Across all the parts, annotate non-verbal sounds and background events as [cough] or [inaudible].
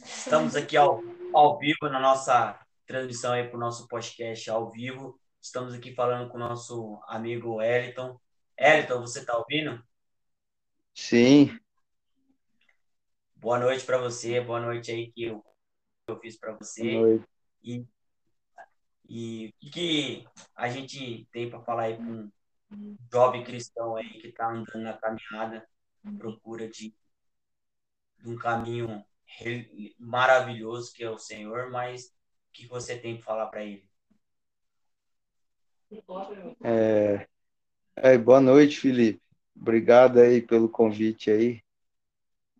Estamos aqui ao, ao vivo na nossa transmissão aí para o nosso podcast ao vivo. Estamos aqui falando com o nosso amigo Eliton. Eliton, você está ouvindo? Sim. Boa noite para você, boa noite aí que eu, eu fiz para você. Boa noite. E, e o que, que a gente tem para falar aí com um jovem cristão aí que está andando na caminhada, procura de, de um caminho maravilhoso que é o Senhor, mas o que você tem para falar para ele? É, é, boa noite, Felipe. Obrigado aí pelo convite aí.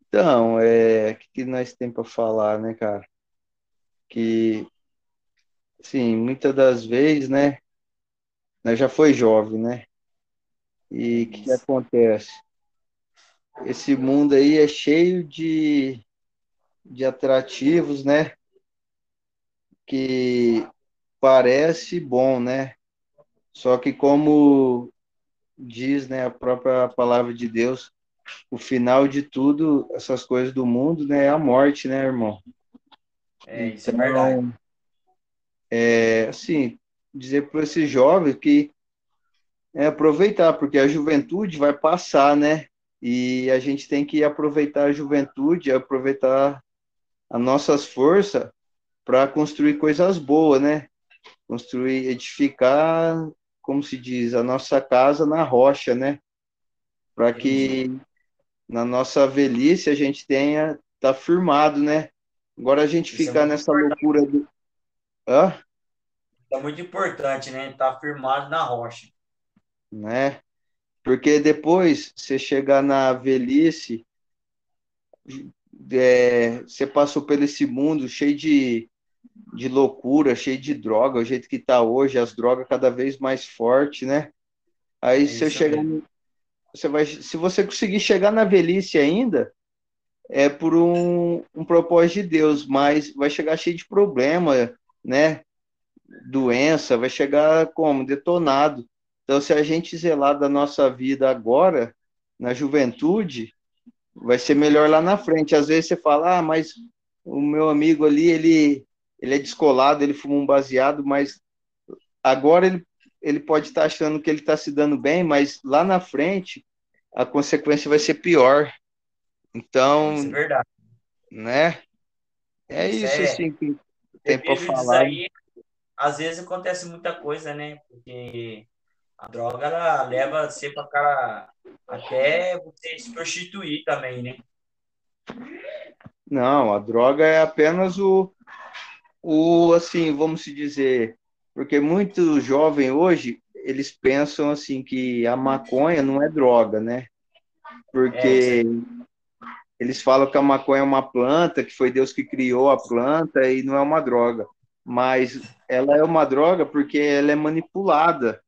Então, é, o que, nós temos para falar, né, cara? Que, sim, muitas das vezes, né, nós já foi jovem, né? E o que, que acontece? Esse mundo aí é cheio de, de atrativos, né? Que parece bom, né? Só que como diz, né, a própria palavra de Deus, o final de tudo, essas coisas do mundo, né, é a morte, né, irmão? É, isso é então, é verdade. É, assim, dizer para esse jovem que é aproveitar, porque a juventude vai passar, né? E a gente tem que aproveitar a juventude, aproveitar as nossas forças para construir coisas boas, né? Construir, edificar, como se diz, a nossa casa na rocha, né? Para que na nossa velhice a gente tenha tá firmado, né? Agora a gente Isso é ficar é nessa importante. loucura do Hã? É muito importante, né? Tá firmado na rocha. Né? Porque depois você chegar na velhice, é, você passou por esse mundo cheio de, de loucura, cheio de droga, o jeito que tá hoje, as drogas cada vez mais fortes, né? Aí é você chega, você vai, se você conseguir chegar na velhice ainda, é por um, um propósito de Deus, mas vai chegar cheio de problema, né? Doença, vai chegar como? Detonado. Então, se a gente zelar da nossa vida agora, na juventude, vai ser melhor lá na frente. Às vezes você fala, ah, mas o meu amigo ali, ele, ele é descolado, ele fuma um baseado, mas agora ele ele pode estar achando que ele está se dando bem, mas lá na frente a consequência vai ser pior. Então, isso é verdade. Né? É isso, isso é... assim que tem para falar. Aí, às vezes acontece muita coisa, né? Porque a droga ela leva você para cara até você se prostituir também, né? Não, a droga é apenas o, o assim, vamos se dizer, porque muito jovem hoje, eles pensam assim que a maconha não é droga, né? Porque é, eles falam que a maconha é uma planta, que foi Deus que criou a planta e não é uma droga. Mas ela é uma droga porque ela é manipulada.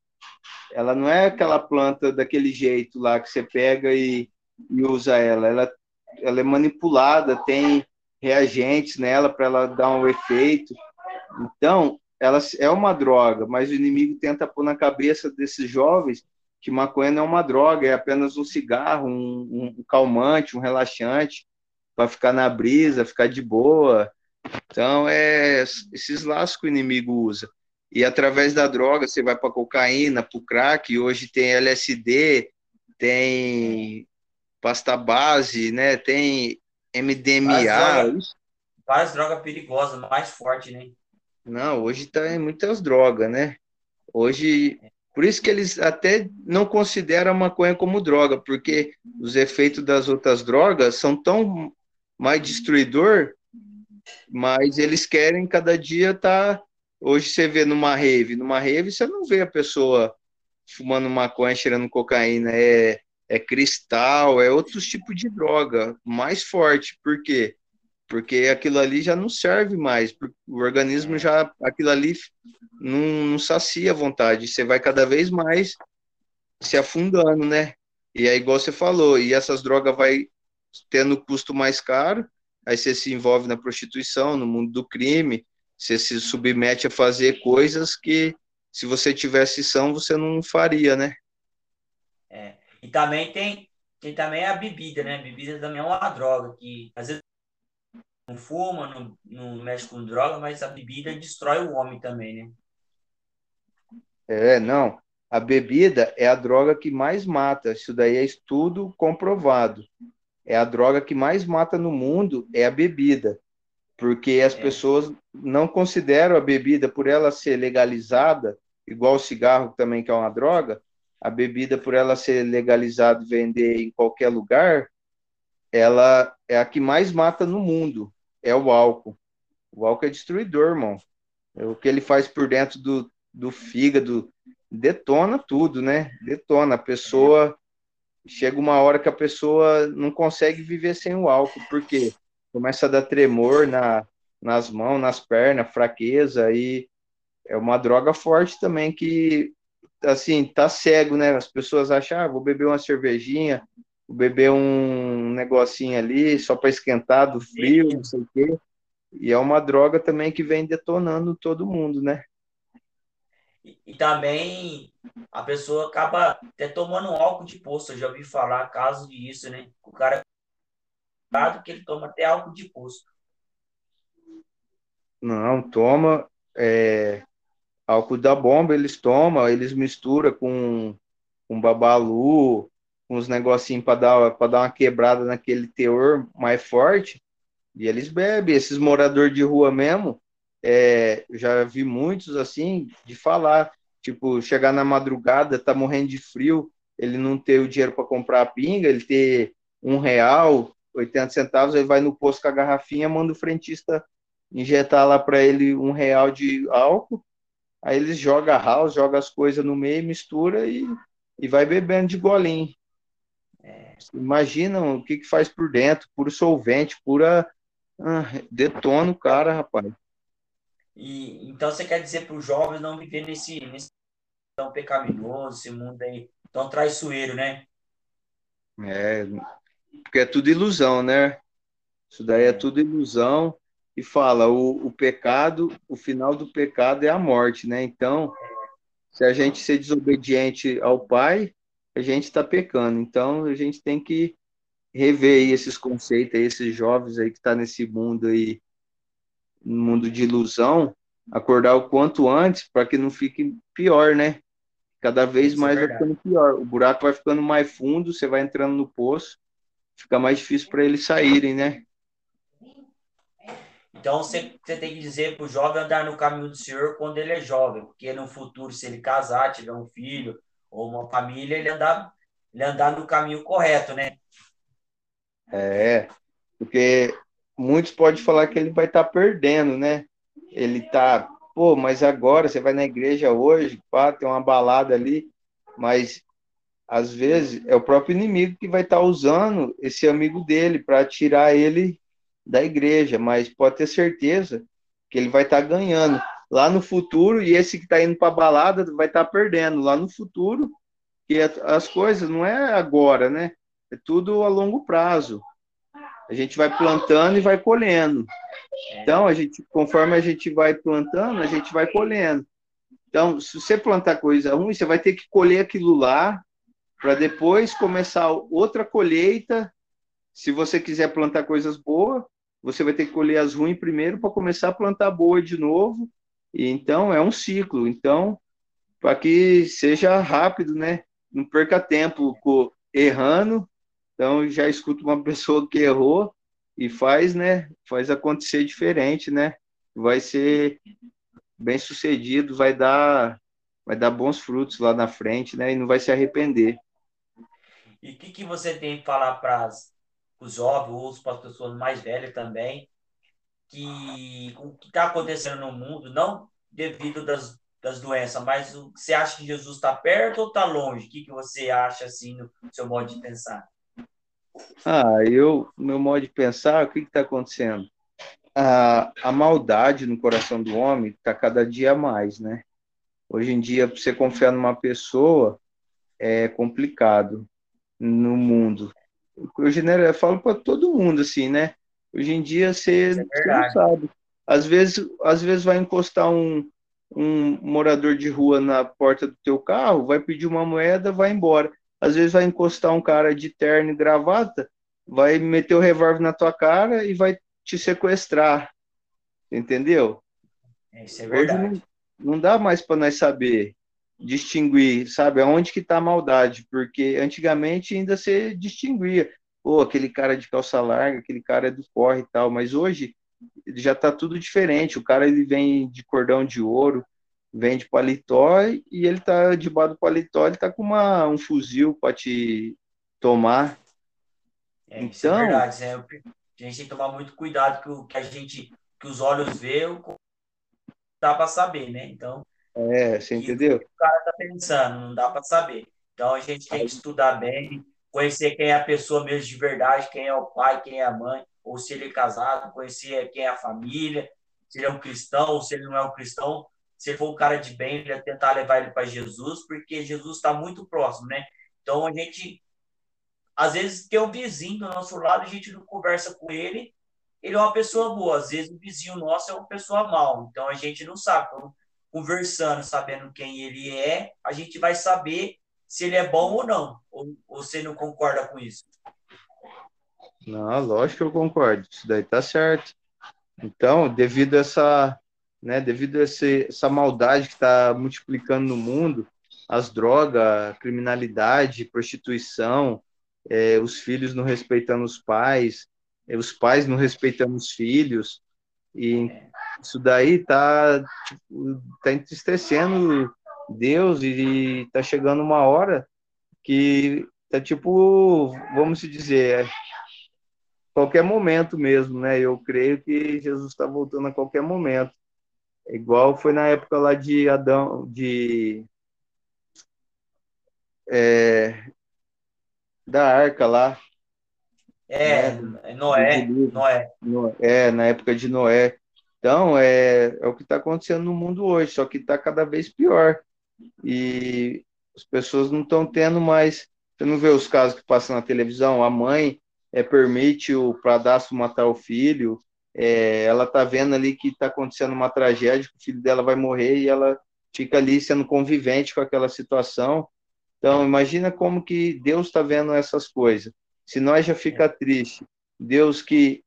Ela não é aquela planta daquele jeito lá que você pega e, e usa ela. ela. Ela é manipulada, tem reagentes nela para ela dar um efeito. Então, ela é uma droga, mas o inimigo tenta pôr na cabeça desses jovens que maconha não é uma droga, é apenas um cigarro, um, um calmante, um relaxante, para ficar na brisa, ficar de boa. Então, é esses laços que o inimigo usa. E através da droga, você vai para cocaína, para o crack, hoje tem LSD, tem pasta base, né? tem MDMA. Várias drogas, várias drogas perigosas, mais forte, né? Não, hoje tá em muitas drogas, né? Hoje, por isso que eles até não consideram a maconha como droga, porque os efeitos das outras drogas são tão mais destruidor, mas eles querem cada dia tá hoje você vê numa rave, numa rave você não vê a pessoa fumando maconha, cheirando cocaína, é é cristal, é outros tipos de droga. Mais forte, por quê? porque aquilo ali já não serve mais, o organismo já, aquilo ali não, não sacia a vontade, você vai cada vez mais se afundando, né? E é igual você falou, e essas drogas vai tendo custo mais caro, aí você se envolve na prostituição, no mundo do crime, você se submete a fazer coisas que se você tivesse são, você não faria, né? É. E também tem, tem também a bebida, né? A bebida também é uma droga que às vezes não fuma, não, não mexe com droga, mas a bebida destrói o homem também, né? É, não. A bebida é a droga que mais mata. Isso daí é estudo comprovado. É a droga que mais mata no mundo é a bebida, porque as é. pessoas não consideram a bebida por ela ser legalizada, igual o cigarro também que é uma droga, a bebida por ela ser legalizada e vender em qualquer lugar, ela é a que mais mata no mundo, é o álcool. O álcool é destruidor, irmão. É o que ele faz por dentro do, do fígado, detona tudo, né? Detona. A pessoa. Chega uma hora que a pessoa não consegue viver sem o álcool, porque começa a dar tremor na, nas mãos, nas pernas, fraqueza, e é uma droga forte também que, assim, tá cego, né? As pessoas acham, ah, vou beber uma cervejinha, vou beber um negocinho ali só para esquentar do frio, não sei o quê. E é uma droga também que vem detonando todo mundo, né? E, e, também a pessoa acaba até tomando álcool de poço. Eu já ouvi falar caso disso, né? O cara que ele toma até álcool de poço. Não, toma é, álcool da bomba, eles tomam, eles misturam com, com babalu, com uns negocinhos para dar, dar uma quebrada naquele teor mais forte, e eles bebem. Esses moradores de rua mesmo, é, já vi muitos assim de falar, tipo, chegar na madrugada, tá morrendo de frio, ele não ter o dinheiro para comprar a pinga, ele ter um real, 80 centavos, ele vai no posto com a garrafinha, manda o frentista injetar lá para ele um real de álcool, aí eles jogam a house, jogam as coisas no meio, mistura e, e vai bebendo de golinho. É. Imagina o que, que faz por dentro, puro solvente, pura. Ah, detona o cara, rapaz. E, então você quer dizer para os jovens não viver nesse, nesse tão pecaminoso, esse mundo aí tão traiçoeiro, né? É, porque é tudo ilusão, né? Isso daí é tudo ilusão. E fala, o, o pecado, o final do pecado é a morte, né? Então, se a gente ser desobediente ao Pai, a gente está pecando. Então, a gente tem que rever esses conceitos aí, esses jovens aí que estão tá nesse mundo aí no mundo de ilusão, acordar o quanto antes para que não fique pior, né? Cada vez Isso é mais é vai ficando pior. O buraco vai ficando mais fundo, você vai entrando no poço, fica mais difícil para eles saírem, né? Então você, você tem que dizer para o jovem andar no caminho do Senhor quando ele é jovem, porque no futuro, se ele casar, tiver um filho ou uma família, ele andar, ele andar no caminho correto, né? É, porque muitos podem falar que ele vai estar tá perdendo, né? Ele tá, pô, mas agora você vai na igreja hoje, pá, tem uma balada ali, mas às vezes é o próprio inimigo que vai estar tá usando esse amigo dele para tirar ele da igreja, mas pode ter certeza que ele vai estar tá ganhando lá no futuro e esse que está indo para balada vai estar tá perdendo lá no futuro, que as coisas não é agora, né? É tudo a longo prazo. A gente vai plantando e vai colhendo. Então, a gente, conforme a gente vai plantando, a gente vai colhendo. Então, se você plantar coisa ruim, você vai ter que colher aquilo lá para depois começar outra colheita. Se você quiser plantar coisas boas, você vai ter que colher as ruins primeiro para começar a plantar boa de novo. E, então, é um ciclo. Então, para que seja rápido, né? Não perca tempo errando então já escuto uma [laughs] pessoa que errou e faz, né? Faz acontecer diferente, né? Vai ser bem sucedido, vai dar, vai dar bons frutos lá na frente, né? E não vai se arrepender. E o que, que você tem para falar para os jovens ou para as pessoas mais velhas também, que o que está acontecendo no mundo, não devido das, das doenças, mas o, você acha que Jesus está perto ou está longe? O que, que você acha assim no seu modo de pensar? Ah, eu, meu modo de pensar, o que está acontecendo? A, a maldade no coração do homem está cada dia mais, né? Hoje em dia, para você confiar numa pessoa é complicado no mundo. Eu, genero, eu falo para todo mundo assim, né? Hoje em dia você, é você não sabe. Às vezes, às vezes vai encostar um, um morador de rua na porta do teu carro, vai pedir uma moeda, vai embora às vezes vai encostar um cara de terno e gravata, vai meter o revólver na tua cara e vai te sequestrar. Entendeu? É, isso é verdade. Hoje não, não dá mais para nós saber distinguir, sabe, aonde que está a maldade, porque antigamente ainda se distinguia, pô, aquele cara de calça larga, aquele cara é do corre e tal, mas hoje já está tudo diferente, o cara ele vem de cordão de ouro, vem de paletó e ele tá debaixo do paletó, ele tá com uma, um fuzil para te tomar. É, então, é então verdade, é, a gente tem que tomar muito cuidado que o que a gente que os olhos vê, dá para saber, né? Então, é, você entendeu? O que o cara tá pensando, não dá para saber. Então a gente tem que estudar bem, conhecer quem é a pessoa mesmo de verdade, quem é o pai, quem é a mãe, ou se ele é casado, conhecer quem é a família, se ele é um cristão ou se ele não é um cristão. Se ele for um cara de bem, ele tentar levar ele para Jesus, porque Jesus está muito próximo, né? Então a gente, às vezes, tem um vizinho do nosso lado, a gente não conversa com ele, ele é uma pessoa boa. Às vezes o vizinho nosso é uma pessoa mal, então a gente não sabe. Então, conversando, sabendo quem ele é, a gente vai saber se ele é bom ou não. Ou, ou você não concorda com isso? Não, lógico que eu concordo. Isso daí tá certo. Então, devido a essa, né, devido a esse, essa maldade que está multiplicando no mundo, as drogas, criminalidade, prostituição, é, os filhos não respeitando os pais, é, os pais não respeitando os filhos, e isso daí tá, tipo, tá entristecendo Deus e tá chegando uma hora que tá tipo, vamos dizer, é, qualquer momento mesmo, né? Eu creio que Jesus está voltando a qualquer momento. Igual foi na época lá de Adão, de é, da arca lá, é, né? Noé, Noé. É, na época de Noé. Então, é, é o que está acontecendo no mundo hoje, só que está cada vez pior. E as pessoas não estão tendo mais. Você não vê os casos que passam na televisão? A mãe é, permite o padrasto matar o filho, é, ela está vendo ali que está acontecendo uma tragédia, que o filho dela vai morrer e ela fica ali sendo convivente com aquela situação. Então, imagina como que Deus está vendo essas coisas. Se nós já fica triste, Deus que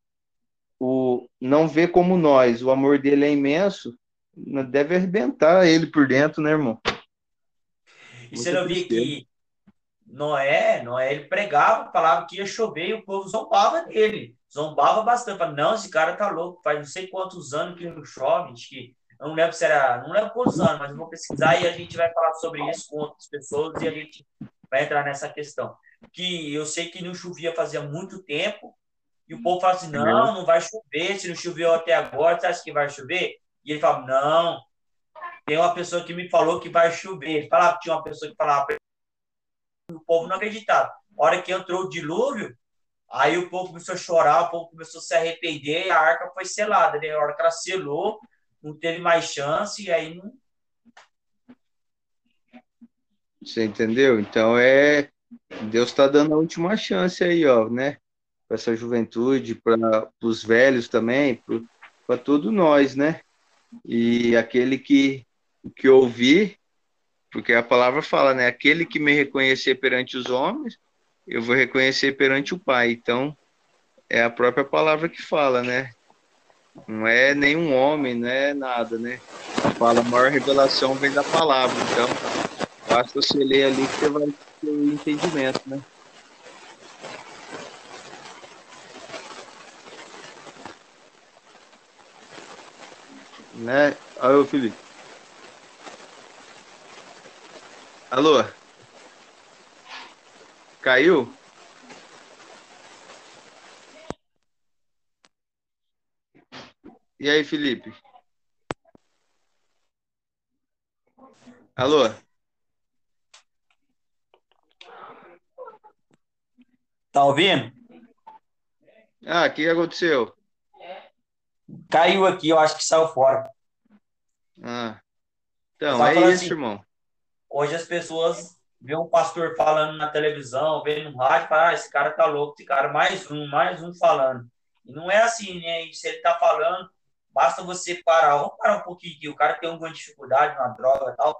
o não vê como nós, o amor dele é imenso, deve arrebentar ele por dentro, né, irmão? E você não viu que Noé, Noé, ele pregava, falava que ia chover e o povo zombava dele. Zombava bastante. Falava, não, esse cara tá louco, faz não sei quantos anos que não chove, que eu não lembro se era, não lembro quantos anos, mas eu vou pesquisar e a gente vai falar sobre isso com outras pessoas e a gente vai entrar nessa questão que eu sei que não chovia fazia muito tempo, e o povo fala assim, não, não vai chover, se não choveu até agora, você acha que vai chover? E ele fala, não, tem uma pessoa que me falou que vai chover. Ele falava, tinha uma pessoa que falava, o povo não acreditava. A hora que entrou o dilúvio, aí o povo começou a chorar, o povo começou a se arrepender, e a arca foi selada. Né? A hora que ela selou, não teve mais chance, e aí não... Você entendeu? Então é Deus está dando a última chance aí, ó, né? Para essa juventude, para os velhos também, para todos nós, né? E aquele que, que ouvir, porque a palavra fala, né? Aquele que me reconhecer perante os homens, eu vou reconhecer perante o Pai. Então, é a própria palavra que fala, né? Não é nenhum homem, não é nada, né? Fala, a maior revelação vem da palavra. Então, basta você ler ali que você vai o entendimento, né? Né? Alô, Felipe. Alô? Caiu? E aí, Felipe? Alô? Tá ouvindo? Ah, o que aconteceu? Caiu aqui, eu acho que saiu fora. Ah. Então, é isso, assim, irmão. Hoje as pessoas vêem um pastor falando na televisão, vêem no rádio, falam, ah, esse cara tá louco, esse cara mais um, mais um falando. E não é assim, né? E se ele tá falando, basta você parar, vamos parar um pouquinho, o cara tem alguma dificuldade, uma droga e tal.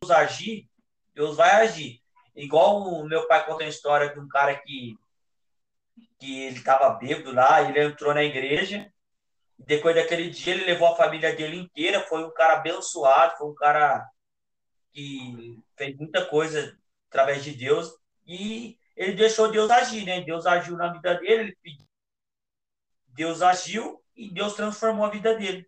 Deus agir, Deus vai agir. Igual o meu pai conta a história de um cara que que ele estava bêbado lá, ele entrou na igreja. Depois daquele dia, ele levou a família dele inteira. Foi um cara abençoado, foi um cara que fez muita coisa através de Deus. E ele deixou Deus agir, né? Deus agiu na vida dele. Deus agiu e Deus transformou a vida dele.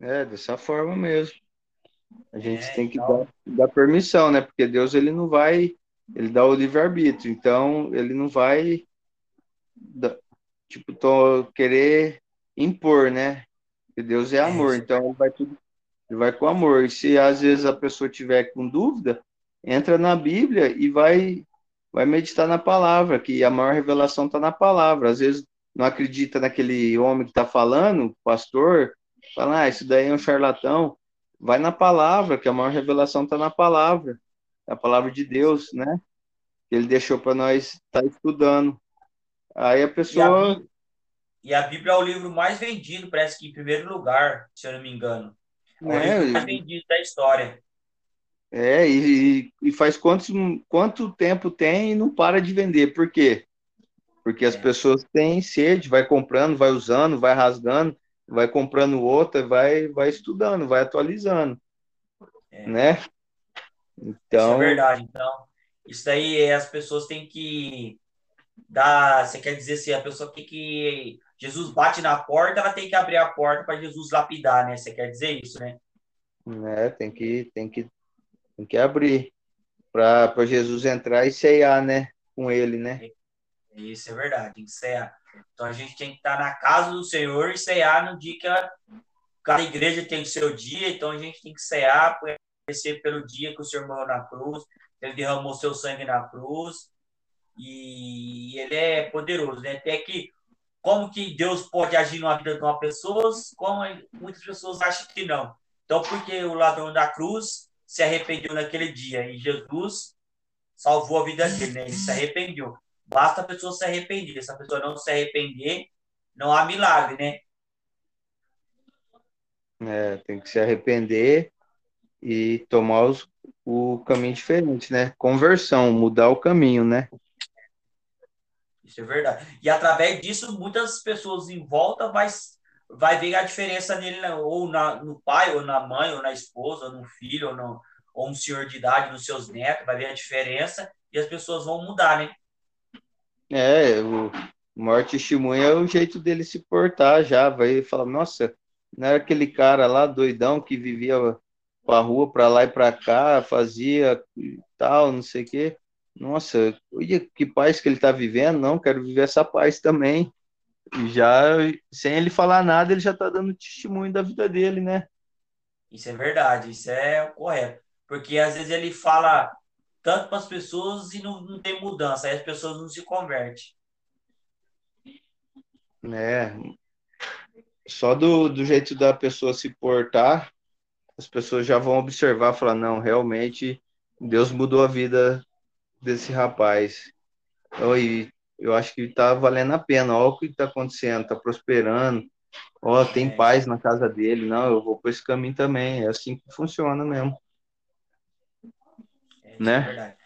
É, dessa forma mesmo. A gente é, tem que então... dar, dar, permissão, né? Porque Deus ele não vai, ele dá o livre-arbítrio, então ele não vai, tipo, tô, querer impor, né? Porque Deus é amor, é então ele vai tudo, ele vai com amor. E se às vezes a pessoa tiver com dúvida, entra na Bíblia e vai vai meditar na palavra, que a maior revelação está na palavra. Às vezes não acredita naquele homem que está falando, pastor, fala, ah, isso daí é um charlatão. Vai na palavra, que a maior revelação está na palavra, é a palavra de Deus, né? Que ele deixou para nós estar tá estudando. Aí a pessoa. E a, e a, Bíblia é o livro mais vendido, parece que em primeiro lugar, se eu não me engano. É o é, livro mais vendido da história. É, e, e faz quantos, quanto tempo tem e não para de vender. Por quê? Porque as é. pessoas têm sede, vai comprando, vai usando, vai rasgando, vai comprando outra, vai, vai estudando, vai atualizando. É. Né? Então... Isso é verdade. Então, isso aí as pessoas têm que dar. Você quer dizer assim, a pessoa tem que. Jesus bate na porta, ela tem que abrir a porta para Jesus lapidar, né? Você quer dizer isso, né? É, tem que, tem que tem que abrir para Jesus entrar e ceiar, né? Com ele, né? Isso é verdade, tem que cear. Então a gente tem que estar na casa do Senhor e cear no dia que a, cada igreja tem o seu dia, então a gente tem que cear, agradecer pelo dia que o Senhor morreu na cruz, ele derramou seu sangue na cruz, e ele é poderoso, né? Até que como que Deus pode agir na vida de uma pessoa, como muitas pessoas acham que não. Então, porque o ladrão da cruz se arrependeu naquele dia e Jesus salvou a vida dele, né? Ele se arrependeu. Basta a pessoa se arrepender. Se a pessoa não se arrepender, não há milagre, né? É, tem que se arrepender e tomar os, o caminho diferente, né? Conversão, mudar o caminho, né? Isso é verdade. E através disso, muitas pessoas em volta vai vai ver a diferença nele, né? ou na, no pai, ou na mãe, ou na esposa, ou no filho, ou, no, ou um senhor de idade, nos seus netos, vai ver a diferença e as pessoas vão mudar, né? É, o maior testemunho é o jeito dele se portar já, vai falar, nossa, não era aquele cara lá doidão que vivia pra rua, para lá e para cá, fazia tal, não sei o quê. Nossa, olha que paz que ele tá vivendo, não, quero viver essa paz também já, sem ele falar nada, ele já está dando testemunho da vida dele, né? Isso é verdade, isso é correto. Porque às vezes ele fala tanto para as pessoas e não, não tem mudança, aí as pessoas não se convertem. É. Só do, do jeito da pessoa se portar, as pessoas já vão observar, falar, não, realmente Deus mudou a vida desse rapaz. Oi, eu acho que está valendo a pena. Olha o que está acontecendo, está prosperando. Ó, tem é. paz na casa dele. Não, eu vou por esse caminho também. É assim que funciona mesmo. É, né? É verdade.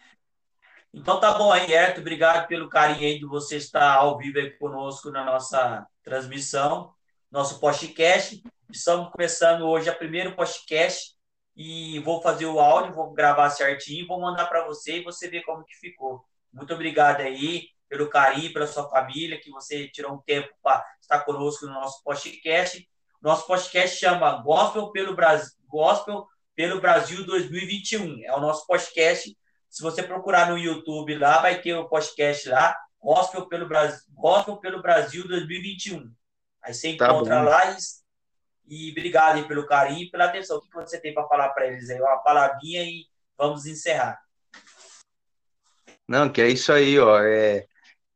Então tá bom aí, Herto. Obrigado pelo carinho aí de você estar ao vivo aí conosco na nossa transmissão, nosso podcast. Estamos começando hoje a primeiro podcast e vou fazer o áudio, vou gravar certinho, vou mandar para você e você ver como que ficou. Muito obrigado aí pelo carinho, pela sua família, que você tirou um tempo para estar conosco no nosso podcast. Nosso podcast chama Gospel pelo Brasil, Gospel pelo Brasil 2021. É o nosso podcast. Se você procurar no YouTube lá, vai ter o podcast lá, Gospel pelo Brasil, Gospel pelo Brasil 2021. Aí você tá encontra tá lá e, e obrigado aí pelo carinho e pela atenção. O que você tem para falar para eles aí? Uma palavrinha e vamos encerrar. Não, que é isso aí, ó. É,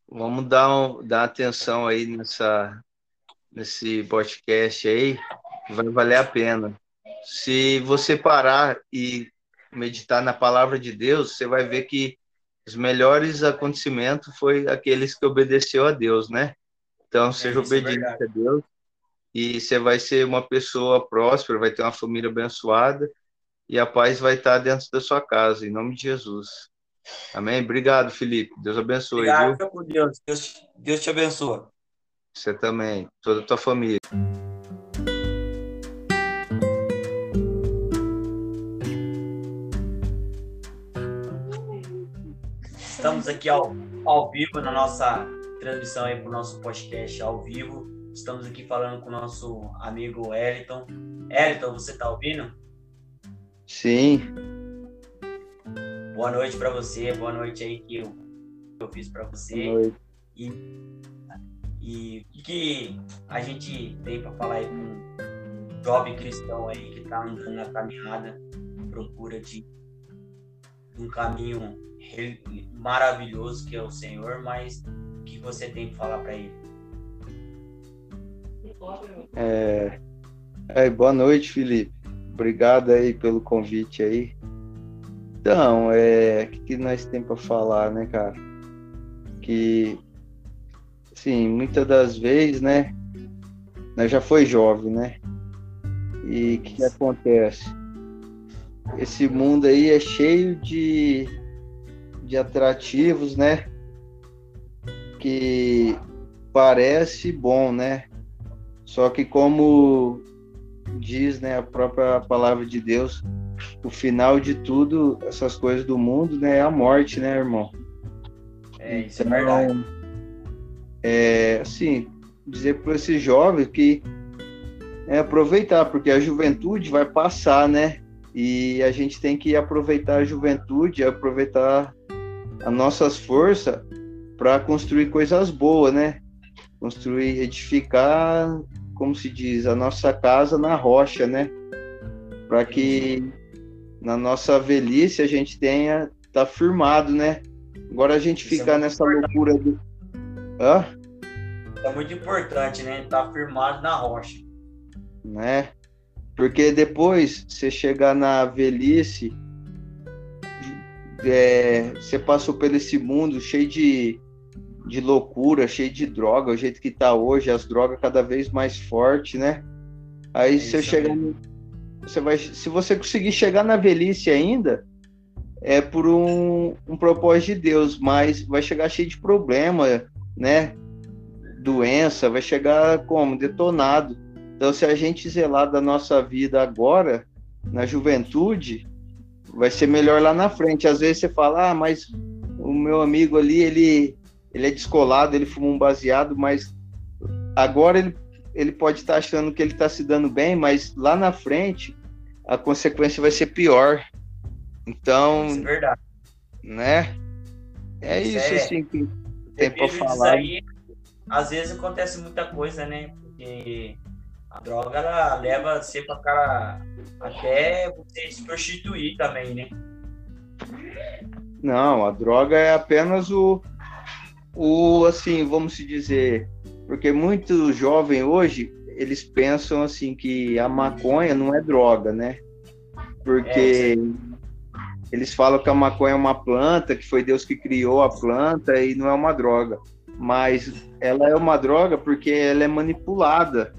Vamos dar, um, dar atenção aí nessa, nesse podcast aí, vai valer a pena. Se você parar e meditar na palavra de Deus, você vai ver que os melhores acontecimentos foi aqueles que obedeceu a Deus, né? Então, seja é, é obediente é a Deus e você vai ser uma pessoa próspera, vai ter uma família abençoada e a paz vai estar dentro da sua casa, em nome de Jesus. Amém. Obrigado, Felipe. Deus abençoe. Obrigado, viu? por Deus. Deus. Deus te abençoe. Você também, toda a tua família. Estamos aqui ao, ao vivo na nossa transmissão aí para o nosso podcast ao vivo. Estamos aqui falando com o nosso amigo Eliton. Eliton, você está ouvindo? Sim. Boa noite para você, boa noite aí que eu, eu fiz para você. Boa noite. E, e o que a gente tem para falar aí com um jovem cristão aí que está andando na caminhada, procura de um caminho maravilhoso que é o Senhor, mas o que você tem para falar para ele? É, é, boa noite, Felipe. Obrigado aí pelo convite aí. Então, é, o que, nós temos para falar, né, cara? Que, sim, muitas das vezes, né, nós já foi jovem, né? E o que, que acontece? Esse mundo aí é cheio de de atrativos, né? Que parece bom, né? Só que como diz, né, a própria palavra de Deus, o final de tudo, essas coisas do mundo, né, é a morte, né, irmão? É, isso é então, é verdade. É, assim, dizer para esse jovem que é aproveitar, porque a juventude vai passar, né? E a gente tem que aproveitar a juventude, aproveitar as nossas forças para construir coisas boas, né? Construir, edificar, como se diz, a nossa casa na rocha, né? Para que na nossa velhice a gente tenha tá firmado, né? Agora a gente Isso é ficar é nessa importante. loucura do Hã? É muito importante, né? Tá firmado na rocha. Né? Porque depois você chegar na velhice, é, você passou por esse mundo cheio de, de loucura, cheio de droga, o jeito que tá hoje, as drogas cada vez mais fortes, né? Aí é você chega. Você vai, se você conseguir chegar na velhice ainda, é por um, um propósito de Deus, mas vai chegar cheio de problema, né? Doença, vai chegar como? Detonado. Então, se a gente zelar da nossa vida agora, na juventude, vai ser melhor lá na frente. Às vezes você fala, ah, mas o meu amigo ali, ele, ele é descolado, ele fuma um baseado, mas agora ele, ele pode estar achando que ele está se dando bem, mas lá na frente a consequência vai ser pior. Então, isso é verdade. Né? É isso, isso é... assim que tem para falar. Aí, às vezes acontece muita coisa, né? Porque a droga ela leva você para cara até você se prostituir também, né? Não, a droga é apenas o, o assim, vamos se dizer, porque muito jovem hoje eles pensam assim que a maconha não é droga, né? Porque é, eles falam que a maconha é uma planta, que foi Deus que criou a planta e não é uma droga. Mas ela é uma droga porque ela é manipulada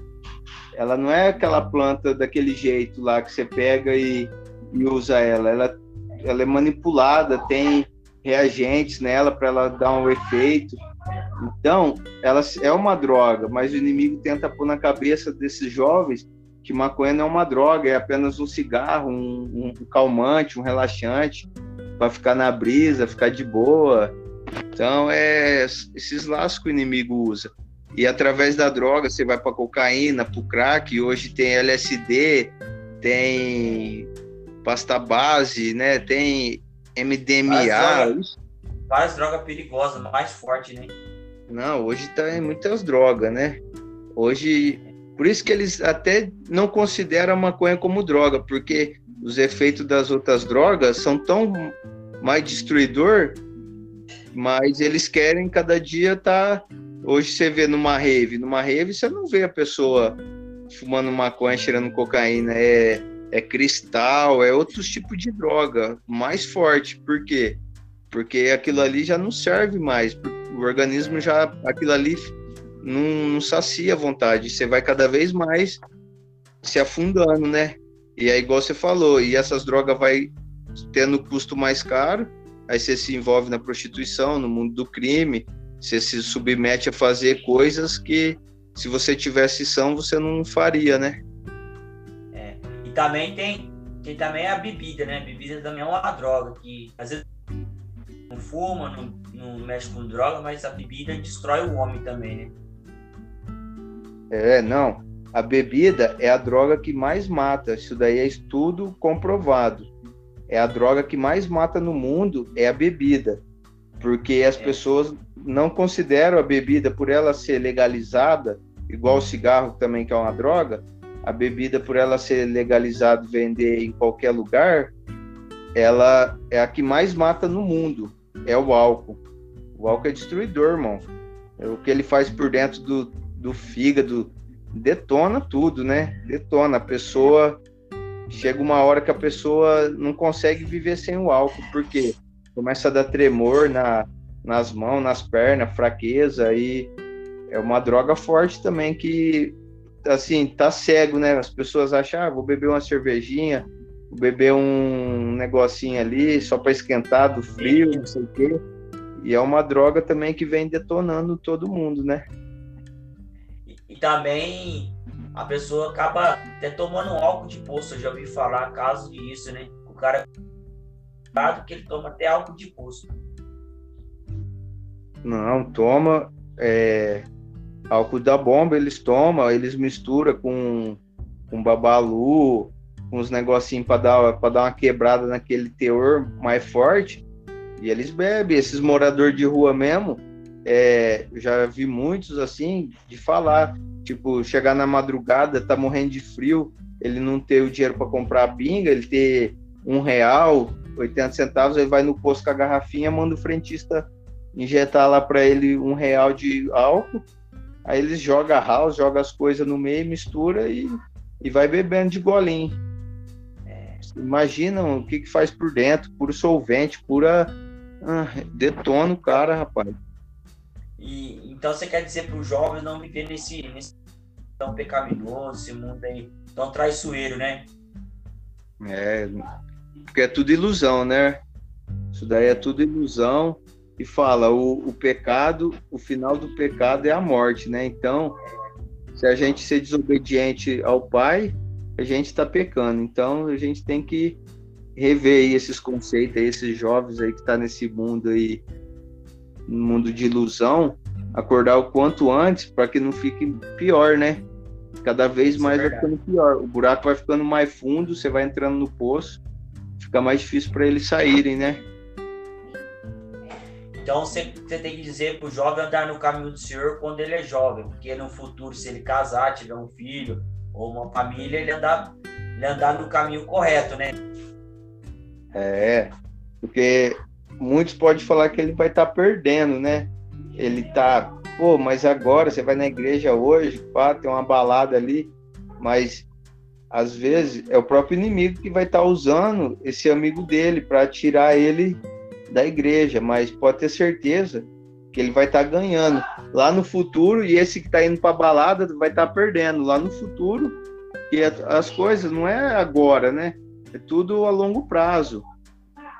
ela não é aquela planta daquele jeito lá que você pega e, e usa ela. ela. Ela é manipulada, tem reagentes nela para ela dar um efeito. Então, ela é uma droga, mas o inimigo tenta pôr na cabeça desses jovens que maconha não é uma droga, é apenas um cigarro, um, um calmante, um relaxante, para ficar na brisa, ficar de boa. Então, é esses laços que o inimigo usa. E através da droga você vai para cocaína, para o crack. Hoje tem LSD, tem pasta base, né? Tem MDMA. Várias drogas, perigosas, mais forte, né? Não, hoje tá em muitas drogas, né? Hoje, por isso que eles até não consideram a maconha como droga, porque os efeitos das outras drogas são tão mais destruidor, mas eles querem cada dia estar tá Hoje você vê numa rave, numa rave você não vê a pessoa fumando maconha, cheirando cocaína, é, é cristal, é outros tipos de droga, mais forte. Por quê? Porque aquilo ali já não serve mais. O organismo já, aquilo ali não, não sacia a vontade. Você vai cada vez mais se afundando, né? E é igual você falou, e essas drogas vai tendo custo mais caro, aí você se envolve na prostituição, no mundo do crime, você se submete a fazer coisas que se você tivesse são, você não faria, né? Também tem, tem também a bebida, né? A bebida também é uma droga que às vezes não fuma, não, não mexe com droga, mas a bebida destrói o homem também, né? É, não. A bebida é a droga que mais mata. Isso daí é estudo comprovado. É a droga que mais mata no mundo é a bebida. Porque as é. pessoas não consideram a bebida por ela ser legalizada, igual o cigarro também que é uma droga, a bebida por ela ser legalizada vender em qualquer lugar, ela é a que mais mata no mundo, é o álcool. O álcool é destruidor, irmão. É o que ele faz por dentro do, do fígado, detona tudo, né? Detona. A pessoa chega uma hora que a pessoa não consegue viver sem o álcool, porque começa a dar tremor na, nas mãos, nas pernas, fraqueza e é uma droga forte também que assim, tá cego, né? As pessoas acham, ah, vou beber uma cervejinha, vou beber um negocinho ali só para esquentar do frio, não sei o quê. E é uma droga também que vem detonando todo mundo, né? E, e também a pessoa acaba até tomando álcool de poço. Eu já ouvi falar caso disso, né? O cara que ele toma até álcool de poço. Não, toma é, álcool da bomba, eles tomam, eles misturam com, com babalu, com uns negocinhos para dar, dar uma quebrada naquele teor mais forte, e eles bebem. Esses moradores de rua mesmo, é, já vi muitos assim, de falar, tipo, chegar na madrugada, tá morrendo de frio, ele não ter o dinheiro para comprar a pinga, ele ter um real, 80 centavos, ele vai no posto com a garrafinha, manda o frentista injetar lá para ele um real de álcool, aí eles jogam a house, joga as coisas no meio, mistura e, e vai bebendo de golinho. É. Imagina o que, que faz por dentro, puro solvente, pura. Ah, detona o cara, rapaz. E, então você quer dizer para os jovens não viver nesse, nesse tão pecaminoso, esse mundo aí tão traiçoeiro, né? É, porque é tudo ilusão, né? Isso daí é tudo ilusão e fala o, o pecado, o final do pecado é a morte, né? Então, se a gente ser desobediente ao Pai, a gente está pecando. Então, a gente tem que rever aí esses conceitos, aí, esses jovens aí que tá nesse mundo aí, no mundo de ilusão, acordar o quanto antes para que não fique pior, né? Cada vez Isso é mais é vai ficando pior. O buraco vai ficando mais fundo, você vai entrando no poço, fica mais difícil para eles saírem, né? Então você, tem que dizer para o jovem andar no caminho do Senhor quando ele é jovem, porque no futuro, se ele casar, tiver um filho ou uma família, ele andar, ele andar no caminho correto, né? É, porque muitos podem falar que ele vai estar tá perdendo, né? Ele tá, pô, mas agora você vai na igreja hoje, pá, tem uma balada ali, mas às vezes é o próprio inimigo que vai estar tá usando esse amigo dele para tirar ele da igreja, mas pode ter certeza que ele vai estar tá ganhando lá no futuro e esse que está indo para balada vai estar tá perdendo lá no futuro. E as coisas não é agora, né? É tudo a longo prazo.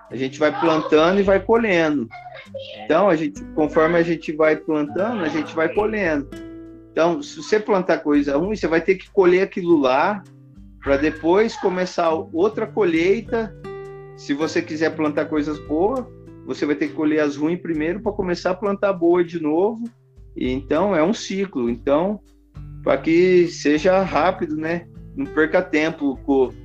A gente vai plantando e vai colhendo. Então, a gente, conforme a gente vai plantando, a gente vai colhendo. Então, se você plantar coisa ruim, você vai ter que colher aquilo lá para depois começar outra colheita. Se você quiser plantar coisas boas, você vai ter que colher as ruins primeiro para começar a plantar boa de novo. E, então é um ciclo. Então, para que seja rápido, né? Não perca tempo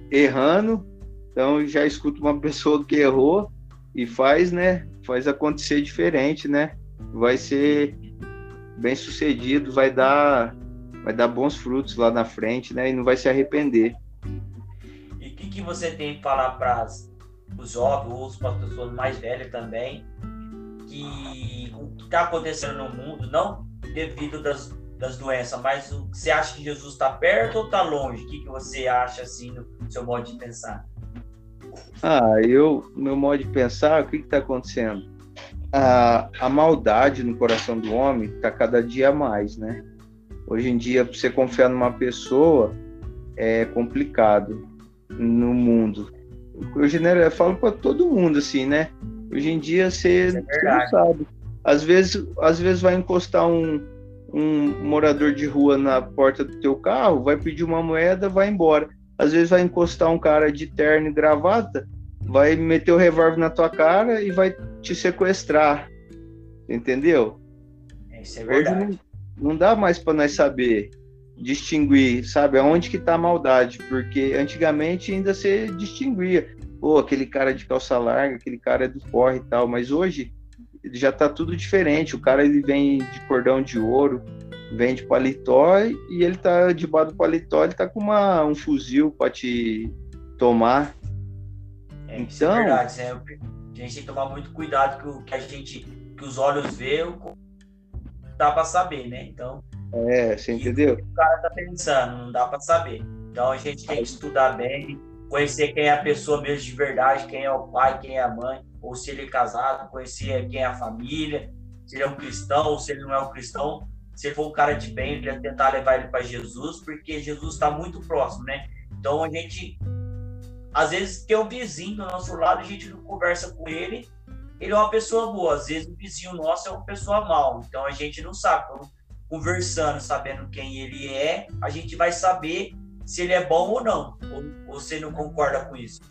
errando. Então já escuta uma [laughs] pessoa que errou e faz, né? Faz acontecer diferente, né? Vai ser bem sucedido, vai dar vai dar bons frutos lá na frente, né? E não vai se arrepender. E o que, que você tem para falar para os jovens ou para as pessoas mais velhas também, que o que está acontecendo no mundo, não devido das, das doenças, mas o, você acha que Jesus está perto ou está longe? O que, que você acha assim no seu modo de pensar? Ah, eu, meu modo de pensar, o que está acontecendo? A, a maldade no coração do homem está cada dia mais, né? Hoje em dia, para você confiar numa pessoa é complicado no mundo eu, genero, eu falo para todo mundo assim, né? Hoje em dia você, é não sabe. Às vezes, às vezes vai encostar um, um morador de rua na porta do teu carro, vai pedir uma moeda, vai embora. Às vezes vai encostar um cara de terno e gravata, vai meter o revólver na tua cara e vai te sequestrar. Entendeu? Isso é verdade. Hoje não, não dá mais para nós saber distinguir, sabe, aonde que tá a maldade, porque antigamente ainda se distinguia, pô, aquele cara de calça larga, aquele cara é do corre e tal, mas hoje já tá tudo diferente, o cara ele vem de cordão de ouro, vem de paletó e ele tá debaixo do paletó, ele tá com uma, um fuzil para te tomar. É, então, é então verdade, é, a gente tem que tomar muito cuidado que o que a gente que os olhos vê, dá para saber, né? Então, é, você entendeu? O cara tá pensando, não dá para saber. Então a gente tem que estudar bem, conhecer quem é a pessoa mesmo de verdade, quem é o pai, quem é a mãe, ou se ele é casado, conhecer quem é a família, se ele é um cristão ou se ele não é um cristão. Se ele for um cara de bem, ele tentar levar ele para Jesus, porque Jesus está muito próximo, né? Então a gente, às vezes, tem um vizinho do nosso lado, a gente não conversa com ele, ele é uma pessoa boa. Às vezes o vizinho nosso é uma pessoa mal, então a gente não sabe. Então, conversando, sabendo quem ele é, a gente vai saber se ele é bom ou não. Ou você não concorda com isso?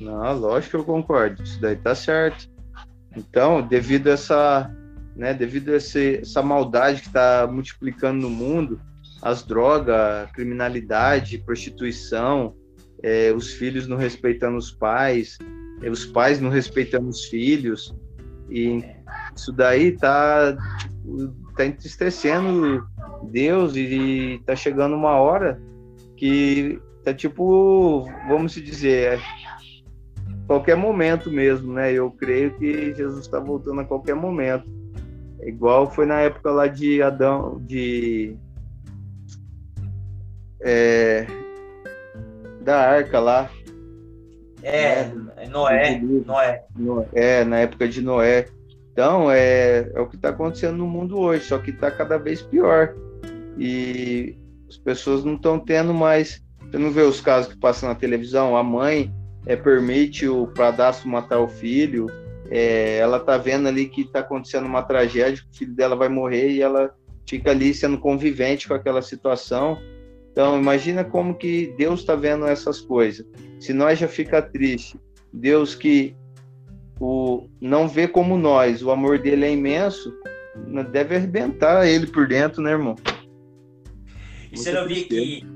Não, lógico que eu concordo. Isso daí tá certo. Então, devido a essa, né, devido a esse, essa maldade que está multiplicando no mundo, as drogas, criminalidade, prostituição, é, os filhos não respeitando os pais, é, os pais não respeitando os filhos, e isso daí tá está entristecendo Deus e está chegando uma hora que tá tipo, vamos dizer, é qualquer momento mesmo, né? Eu creio que Jesus está voltando a qualquer momento. Igual foi na época lá de Adão, de é, da arca lá. É, né? Noé, Noé. É, na época de Noé. Então, é, é o que está acontecendo no mundo hoje, só que está cada vez pior. E as pessoas não estão tendo mais. Você não vê os casos que passam na televisão? A mãe é, permite o padastro matar o filho, é, ela está vendo ali que está acontecendo uma tragédia, o filho dela vai morrer e ela fica ali sendo convivente com aquela situação. Então, imagina como que Deus está vendo essas coisas. Se nós já fica triste, Deus que o não vê como nós, o amor dele é imenso, deve arrebentar ele por dentro, né, irmão? E você não via que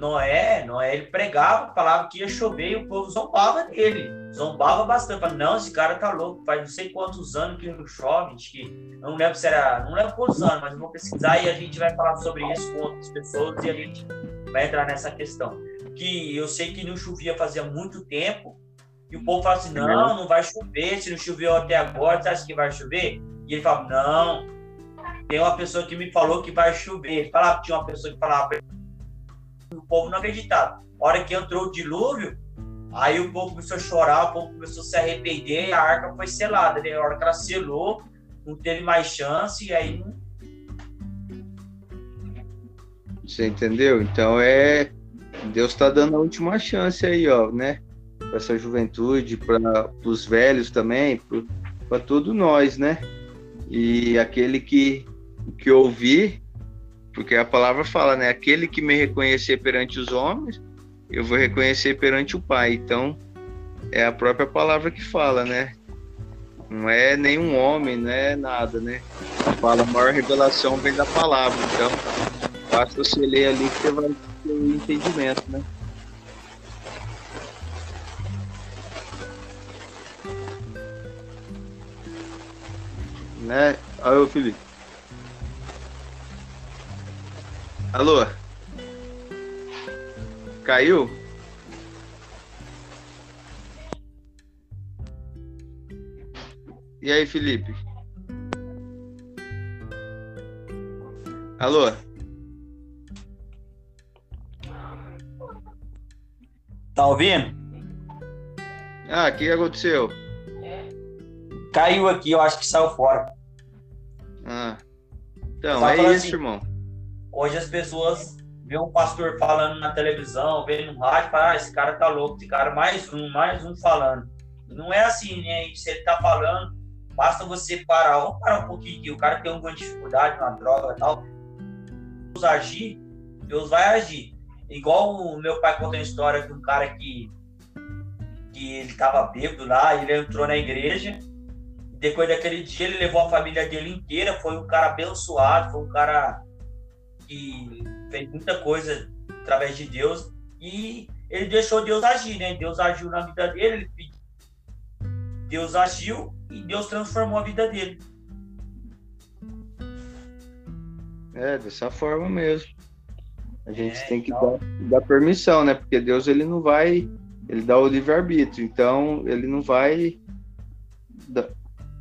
Noé, Noé, ele pregava, falava que ia chover e o povo zombava dele. Zombava bastante. Falava, não, esse cara tá louco, faz não sei quantos anos que não chove. Que, não lembro se era, não lembro quantos anos, mas eu vou pesquisar e a gente vai falar sobre isso com outras pessoas e a gente vai entrar nessa questão. Que eu sei que não chovia fazia muito tempo, e o povo fala assim: não, não vai chover. Se não choveu até agora, você acha que vai chover? E ele fala: não, tem uma pessoa que me falou que vai chover. Que tinha uma pessoa que falava. O povo não acreditava. A hora que entrou o dilúvio, aí o povo começou a chorar, o povo começou a se arrepender e a arca foi selada. Né? A hora que ela selou, não teve mais chance, e aí. Você entendeu? Então é. Deus está dando a última chance aí, ó, né? Para essa juventude, para os velhos também, para todos nós, né? E aquele que, que ouvir, porque a palavra fala, né? Aquele que me reconhecer perante os homens, eu vou reconhecer perante o Pai. Então, é a própria palavra que fala, né? Não é nenhum homem, não é nada, né? Fala, a maior revelação vem da palavra. Então, basta você ler ali que você vai ter o entendimento, né? Né? Alô, Felipe. Alô? Caiu? E aí, Felipe? Alô? Tá ouvindo? Ah, o que aconteceu? Caiu aqui, eu acho que saiu fora. Então, é isso, assim, irmão. Hoje as pessoas vê um pastor falando na televisão, vê no rádio, fala, ah, esse cara tá louco, esse cara mais um, mais um falando. Não é assim, né? Se ele tá falando, basta você parar, vamos parar um pouquinho aqui, o cara tem alguma dificuldade, uma droga e tal. Deus agir, Deus vai agir. Igual o meu pai contou uma história de um cara que, que ele tava bêbado lá, ele entrou na igreja, depois daquele dia ele levou a família dele inteira, foi um cara abençoado, foi um cara que fez muita coisa através de Deus e ele deixou Deus agir, né? Deus agiu na vida dele, ele Deus agiu e Deus transformou a vida dele. É, dessa forma mesmo. A gente é, tem que então... dar, dar, permissão, né? Porque Deus ele não vai, ele dá o livre-arbítrio, então ele não vai,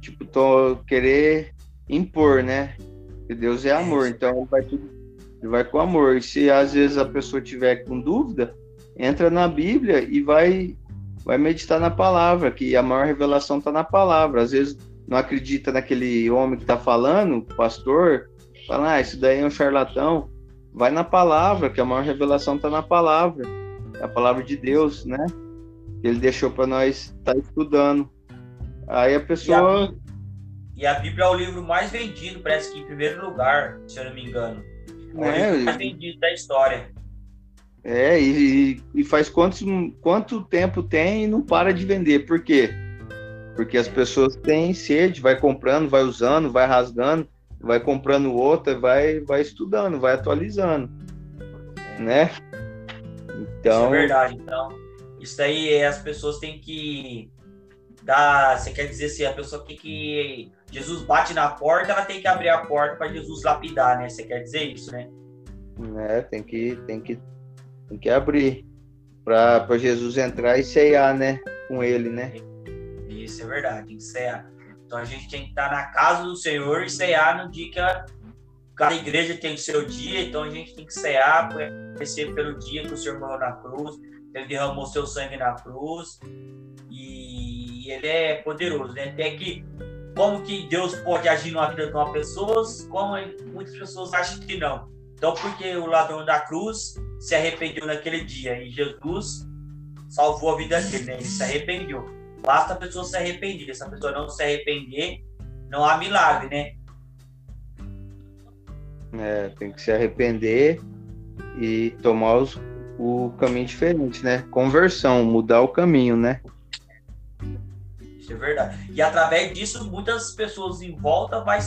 tipo, tô, querer impor, né? Porque Deus é amor, é então ele vai tudo ele vai com amor. E se às vezes a pessoa tiver com dúvida, entra na Bíblia e vai vai meditar na palavra, que a maior revelação está na palavra. Às vezes não acredita naquele homem que está falando, pastor, fala, ah, isso daí é um charlatão. Vai na palavra, que a maior revelação está na palavra, é a palavra de Deus, né? Ele deixou para nós estar tá estudando. Aí a pessoa. E a, Bíblia é o livro mais vendido, parece que em primeiro lugar, se eu não me engano. É, é vendido da história. É, e, e faz quantos, quanto tempo tem e não para de vender. Por quê? Porque as pessoas têm sede, vai comprando, vai usando, vai rasgando, vai comprando outra, vai, vai estudando, vai atualizando. É. Né? Então... Isso é verdade. Então, isso aí as pessoas têm que dar. Você quer dizer assim, a pessoa tem que Jesus bate na porta, ela tem que abrir a porta para Jesus lapidar, né? Você quer dizer isso, né? É, tem que, tem que, tem que abrir para Jesus entrar e ceiar, né? Com ele, né? Isso é verdade, tem que ceiar. Então a gente tem que estar na casa do Senhor e ceiar no dia que a, cada igreja tem o seu dia, então a gente tem que cear, conhecer pelo dia que o Senhor morreu na cruz, ele derramou seu sangue na cruz ele é poderoso, né? Até que como que Deus pode agir na vida de uma pessoa, como muitas pessoas acham que não. Então, porque o ladrão da cruz se arrependeu naquele dia e Jesus salvou a vida dele, né? Ele se arrependeu. Basta a pessoa se arrepender. Se a pessoa não se arrepender, não há milagre, né? É, tem que se arrepender e tomar os, o caminho diferente, né? Conversão, mudar o caminho, né? Isso é verdade. E através disso, muitas pessoas em volta vai,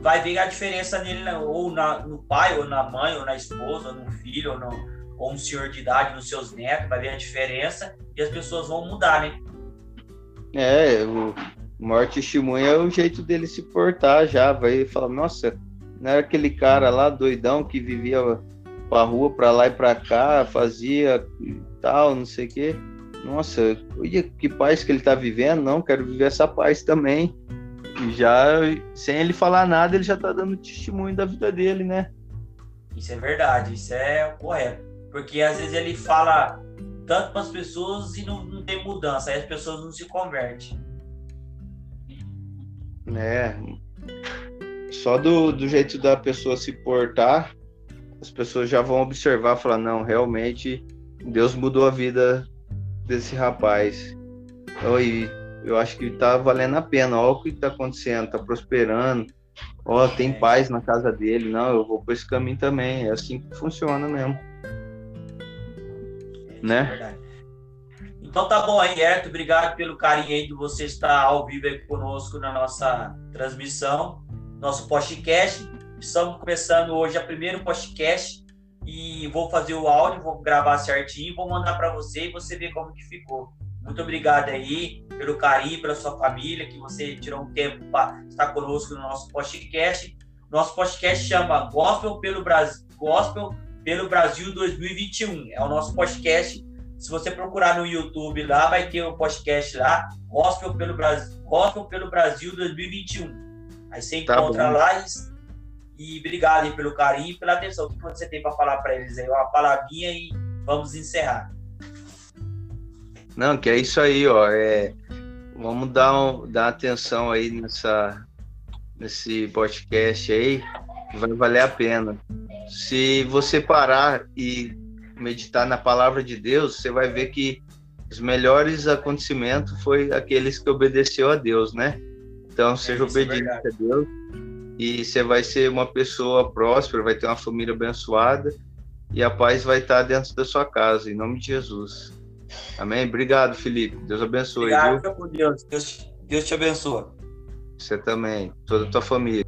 vai ver a diferença nele, né? ou na, no pai, ou na mãe, ou na esposa, ou no filho, ou, no, ou um senhor de idade, nos seus netos, vai ver a diferença e as pessoas vão mudar, né? É, o maior testemunho é o jeito dele se portar já. Vai falar, nossa, não era aquele cara lá doidão que vivia pra rua, pra lá e pra cá, fazia tal, não sei o quê nossa, que paz que ele está vivendo, não, quero viver essa paz também. E já, sem ele falar nada, ele já está dando testemunho da vida dele, né? Isso é verdade, isso é correto. Porque às vezes ele fala tanto para as pessoas e não, não tem mudança, aí as pessoas não se convertem. É. Só do, do jeito da pessoa se portar, as pessoas já vão observar, falar, não, realmente Deus mudou a vida desse rapaz. Oi, eu acho que tá valendo a pena. Olha o que tá acontecendo, tá prosperando. Ó, tem paz na casa dele. Não, eu vou por esse caminho também. É assim que funciona mesmo. É, né? É então tá bom aí, Herto. Obrigado pelo carinho aí de você estar ao vivo aí conosco na nossa transmissão, nosso podcast. Estamos começando hoje a primeiro podcast e vou fazer o áudio, vou gravar certinho, vou mandar para você e você ver como que ficou. Muito obrigado aí pelo carinho, pela sua família, que você tirou um tempo para estar conosco no nosso podcast. Nosso podcast chama Gospel pelo Brasil, Gospel pelo Brasil 2021. É o nosso podcast. Se você procurar no YouTube lá, vai ter o um podcast lá, Gospel pelo Brasil, Gospel pelo Brasil 2021. Aí você tá encontra bom. lá e e obrigado aí pelo carinho e pela atenção. O que você tem para falar para eles aí? Uma palavrinha e vamos encerrar. Não, que é isso aí, ó. É, vamos dar, um, dar atenção aí nessa, nesse podcast aí, vai valer a pena. Se você parar e meditar na palavra de Deus, você vai ver que os melhores acontecimentos foi aqueles que obedeceu a Deus, né? Então, seja é, obediente é a Deus e você vai ser uma pessoa próspera, vai ter uma família abençoada e a paz vai estar dentro da sua casa, em nome de Jesus. Amém? Obrigado, Felipe. Deus abençoe. Obrigado, viu? Deus. Deus. Deus te abençoe. Você também, toda a tua família.